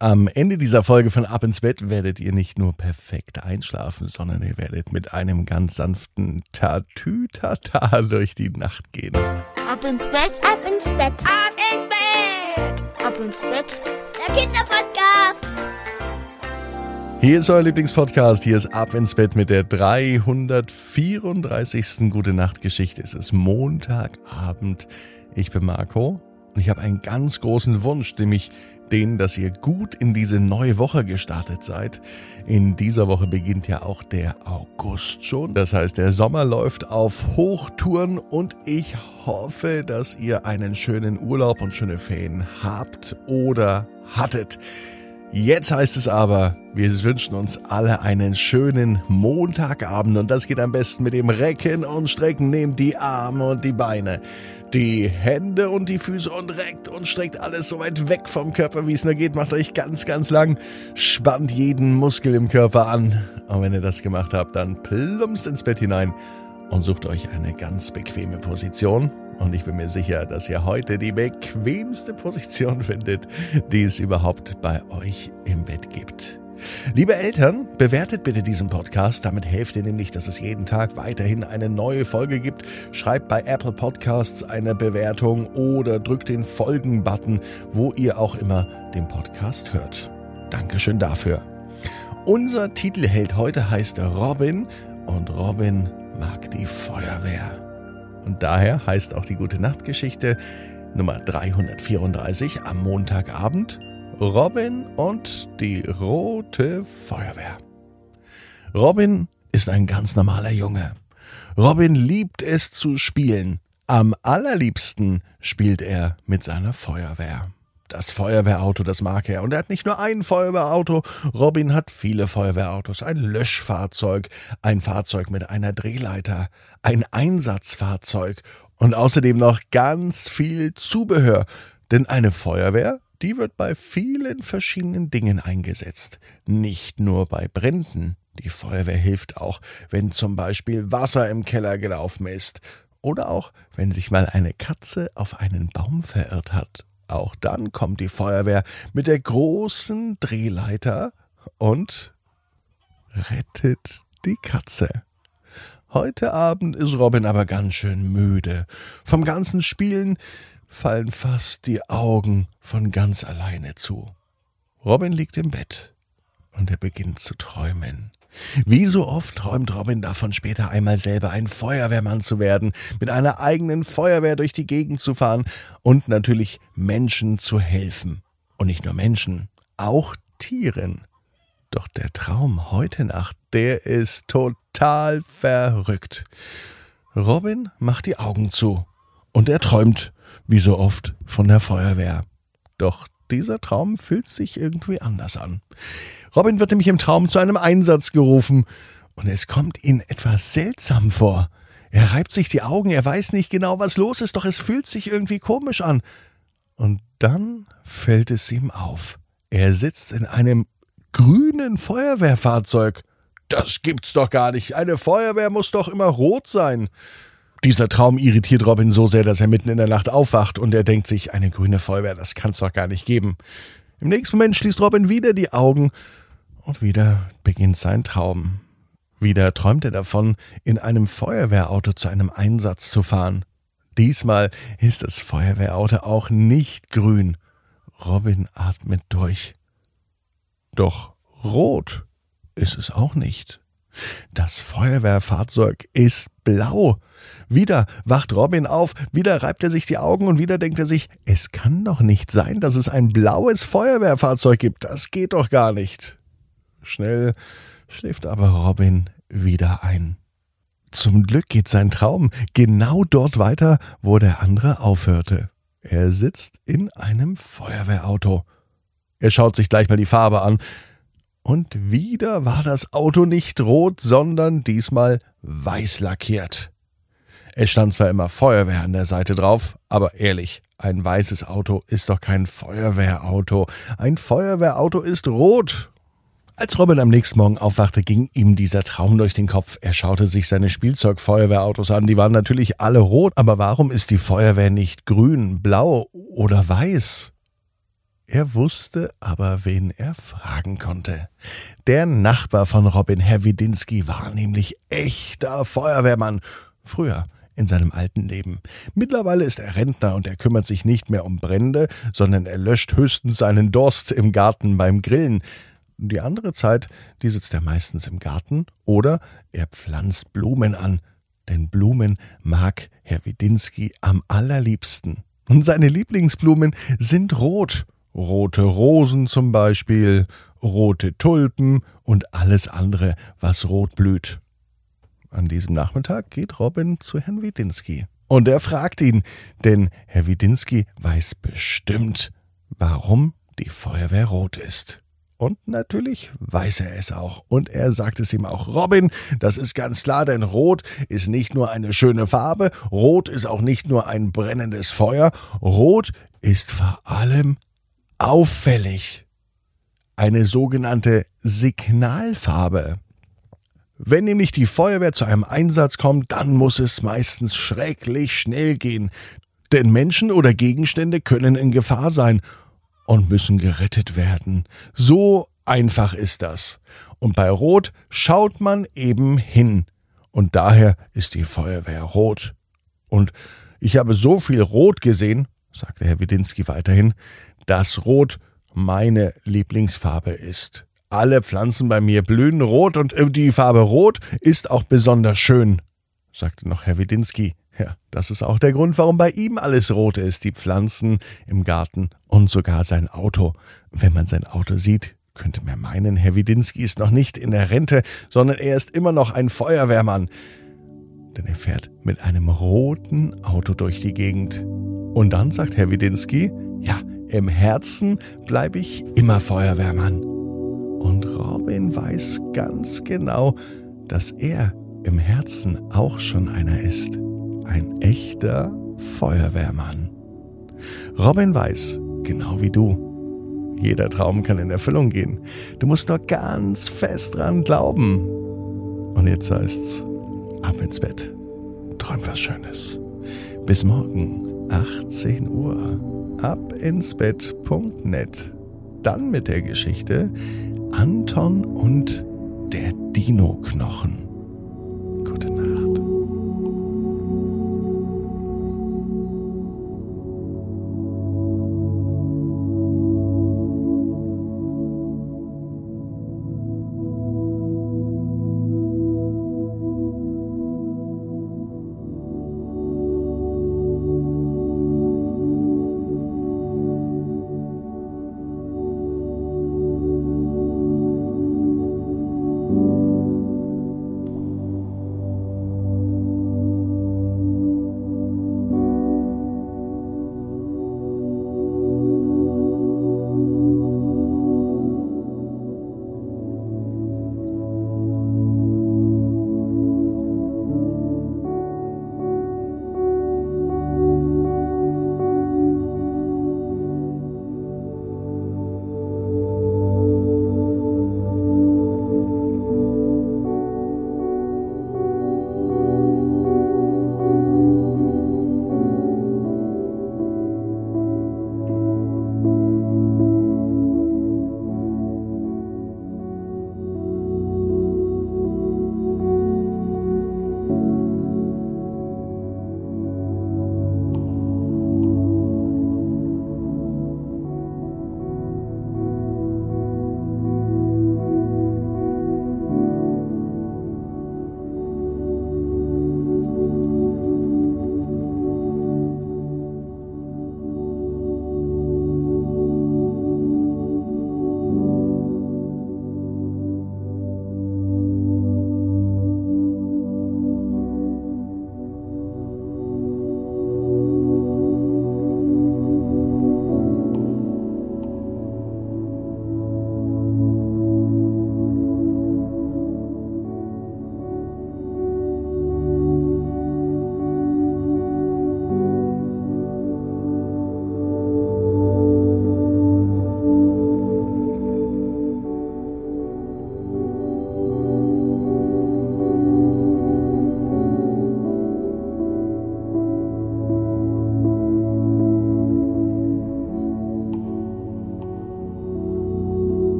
Am Ende dieser Folge von Ab ins Bett werdet ihr nicht nur perfekt einschlafen, sondern ihr werdet mit einem ganz sanften Tatütata durch die Nacht gehen. Ab ins Bett, ab ins Bett, ab ins Bett, ab ins Bett. Der Kinderpodcast. Hier ist euer Lieblingspodcast. Hier ist Ab ins Bett mit der 334. Gute Nacht Geschichte. Es ist Montagabend. Ich bin Marco und ich habe einen ganz großen Wunsch, nämlich den, dass ihr gut in diese neue Woche gestartet seid. In dieser Woche beginnt ja auch der August schon. Das heißt, der Sommer läuft auf Hochtouren und ich hoffe, dass ihr einen schönen Urlaub und schöne Ferien habt oder hattet. Jetzt heißt es aber, wir wünschen uns alle einen schönen Montagabend und das geht am besten mit dem Recken und Strecken. Nehmt die Arme und die Beine, die Hände und die Füße und reckt und streckt alles so weit weg vom Körper, wie es nur geht. Macht euch ganz, ganz lang, spannt jeden Muskel im Körper an. Und wenn ihr das gemacht habt, dann plumpst ins Bett hinein und sucht euch eine ganz bequeme Position. Und ich bin mir sicher, dass ihr heute die bequemste Position findet, die es überhaupt bei euch im Bett gibt. Liebe Eltern, bewertet bitte diesen Podcast. Damit helft ihr nämlich, dass es jeden Tag weiterhin eine neue Folge gibt. Schreibt bei Apple Podcasts eine Bewertung oder drückt den Folgen-Button, wo ihr auch immer den Podcast hört. Dankeschön dafür. Unser Titelheld heute heißt Robin und Robin mag die Feuerwehr. Und daher heißt auch die Gute Nacht Geschichte Nummer 334 am Montagabend Robin und die rote Feuerwehr. Robin ist ein ganz normaler Junge. Robin liebt es zu spielen. Am allerliebsten spielt er mit seiner Feuerwehr. Das Feuerwehrauto, das mag er. Und er hat nicht nur ein Feuerwehrauto, Robin hat viele Feuerwehrautos. Ein Löschfahrzeug, ein Fahrzeug mit einer Drehleiter, ein Einsatzfahrzeug und außerdem noch ganz viel Zubehör. Denn eine Feuerwehr, die wird bei vielen verschiedenen Dingen eingesetzt. Nicht nur bei Bränden. Die Feuerwehr hilft auch, wenn zum Beispiel Wasser im Keller gelaufen ist. Oder auch, wenn sich mal eine Katze auf einen Baum verirrt hat. Auch dann kommt die Feuerwehr mit der großen Drehleiter und rettet die Katze. Heute Abend ist Robin aber ganz schön müde. Vom ganzen Spielen fallen fast die Augen von ganz alleine zu. Robin liegt im Bett und er beginnt zu träumen. Wie so oft träumt Robin davon, später einmal selber ein Feuerwehrmann zu werden, mit einer eigenen Feuerwehr durch die Gegend zu fahren und natürlich Menschen zu helfen. Und nicht nur Menschen, auch Tieren. Doch der Traum heute Nacht, der ist total verrückt. Robin macht die Augen zu und er träumt, wie so oft, von der Feuerwehr. Doch dieser Traum fühlt sich irgendwie anders an. Robin wird nämlich im Traum zu einem Einsatz gerufen und es kommt ihm etwas seltsam vor. Er reibt sich die Augen, er weiß nicht genau, was los ist, doch es fühlt sich irgendwie komisch an. Und dann fällt es ihm auf. Er sitzt in einem grünen Feuerwehrfahrzeug. Das gibt's doch gar nicht. Eine Feuerwehr muss doch immer rot sein. Dieser Traum irritiert Robin so sehr, dass er mitten in der Nacht aufwacht und er denkt sich, eine grüne Feuerwehr, das kann's doch gar nicht geben. Im nächsten Moment schließt Robin wieder die Augen und wieder beginnt sein Traum. Wieder träumt er davon, in einem Feuerwehrauto zu einem Einsatz zu fahren. Diesmal ist das Feuerwehrauto auch nicht grün. Robin atmet durch. Doch rot ist es auch nicht. Das Feuerwehrfahrzeug ist blau. Wieder wacht Robin auf, wieder reibt er sich die Augen und wieder denkt er sich, es kann doch nicht sein, dass es ein blaues Feuerwehrfahrzeug gibt. Das geht doch gar nicht. Schnell schläft aber Robin wieder ein. Zum Glück geht sein Traum genau dort weiter, wo der andere aufhörte. Er sitzt in einem Feuerwehrauto. Er schaut sich gleich mal die Farbe an. Und wieder war das Auto nicht rot, sondern diesmal weiß lackiert. Es stand zwar immer Feuerwehr an der Seite drauf, aber ehrlich, ein weißes Auto ist doch kein Feuerwehrauto. Ein Feuerwehrauto ist rot. Als Robin am nächsten Morgen aufwachte, ging ihm dieser Traum durch den Kopf. Er schaute sich seine Spielzeugfeuerwehrautos an. Die waren natürlich alle rot, aber warum ist die Feuerwehr nicht grün, blau oder weiß? Er wusste aber, wen er fragen konnte. Der Nachbar von Robin, Herr Widinski, war nämlich echter Feuerwehrmann. Früher in seinem alten Leben. Mittlerweile ist er Rentner und er kümmert sich nicht mehr um Brände, sondern er löscht höchstens seinen Durst im Garten beim Grillen. Die andere Zeit, die sitzt er meistens im Garten oder er pflanzt Blumen an, denn Blumen mag Herr Widinski am allerliebsten. Und seine Lieblingsblumen sind rot. Rote Rosen zum Beispiel, rote Tulpen und alles andere, was rot blüht. An diesem Nachmittag geht Robin zu Herrn Widinski. Und er fragt ihn, denn Herr Widinski weiß bestimmt, warum die Feuerwehr rot ist. Und natürlich weiß er es auch. Und er sagt es ihm auch. Robin, das ist ganz klar, denn Rot ist nicht nur eine schöne Farbe, Rot ist auch nicht nur ein brennendes Feuer, Rot ist vor allem auffällig. Eine sogenannte Signalfarbe. Wenn nämlich die Feuerwehr zu einem Einsatz kommt, dann muss es meistens schrecklich schnell gehen. Denn Menschen oder Gegenstände können in Gefahr sein und müssen gerettet werden. So einfach ist das. Und bei Rot schaut man eben hin. Und daher ist die Feuerwehr rot. Und ich habe so viel Rot gesehen, sagte Herr Widinski weiterhin, dass Rot meine Lieblingsfarbe ist. Alle Pflanzen bei mir blühen rot und die Farbe Rot ist auch besonders schön, sagte noch Herr Widinski. Ja, das ist auch der Grund, warum bei ihm alles rot ist, die Pflanzen im Garten und sogar sein Auto. Wenn man sein Auto sieht, könnte man meinen, Herr Widinski ist noch nicht in der Rente, sondern er ist immer noch ein Feuerwehrmann. Denn er fährt mit einem roten Auto durch die Gegend. Und dann sagt Herr Widinski, ja, im Herzen bleibe ich immer Feuerwehrmann. Und Robin weiß ganz genau, dass er im Herzen auch schon einer ist ein echter Feuerwehrmann. Robin weiß, genau wie du, jeder Traum kann in Erfüllung gehen. Du musst nur ganz fest dran glauben. Und jetzt heißt's, ab ins Bett. Träum was Schönes. Bis morgen, 18 Uhr. Abinsbett.net. Dann mit der Geschichte Anton und der Dino-Knochen. Gute Nacht.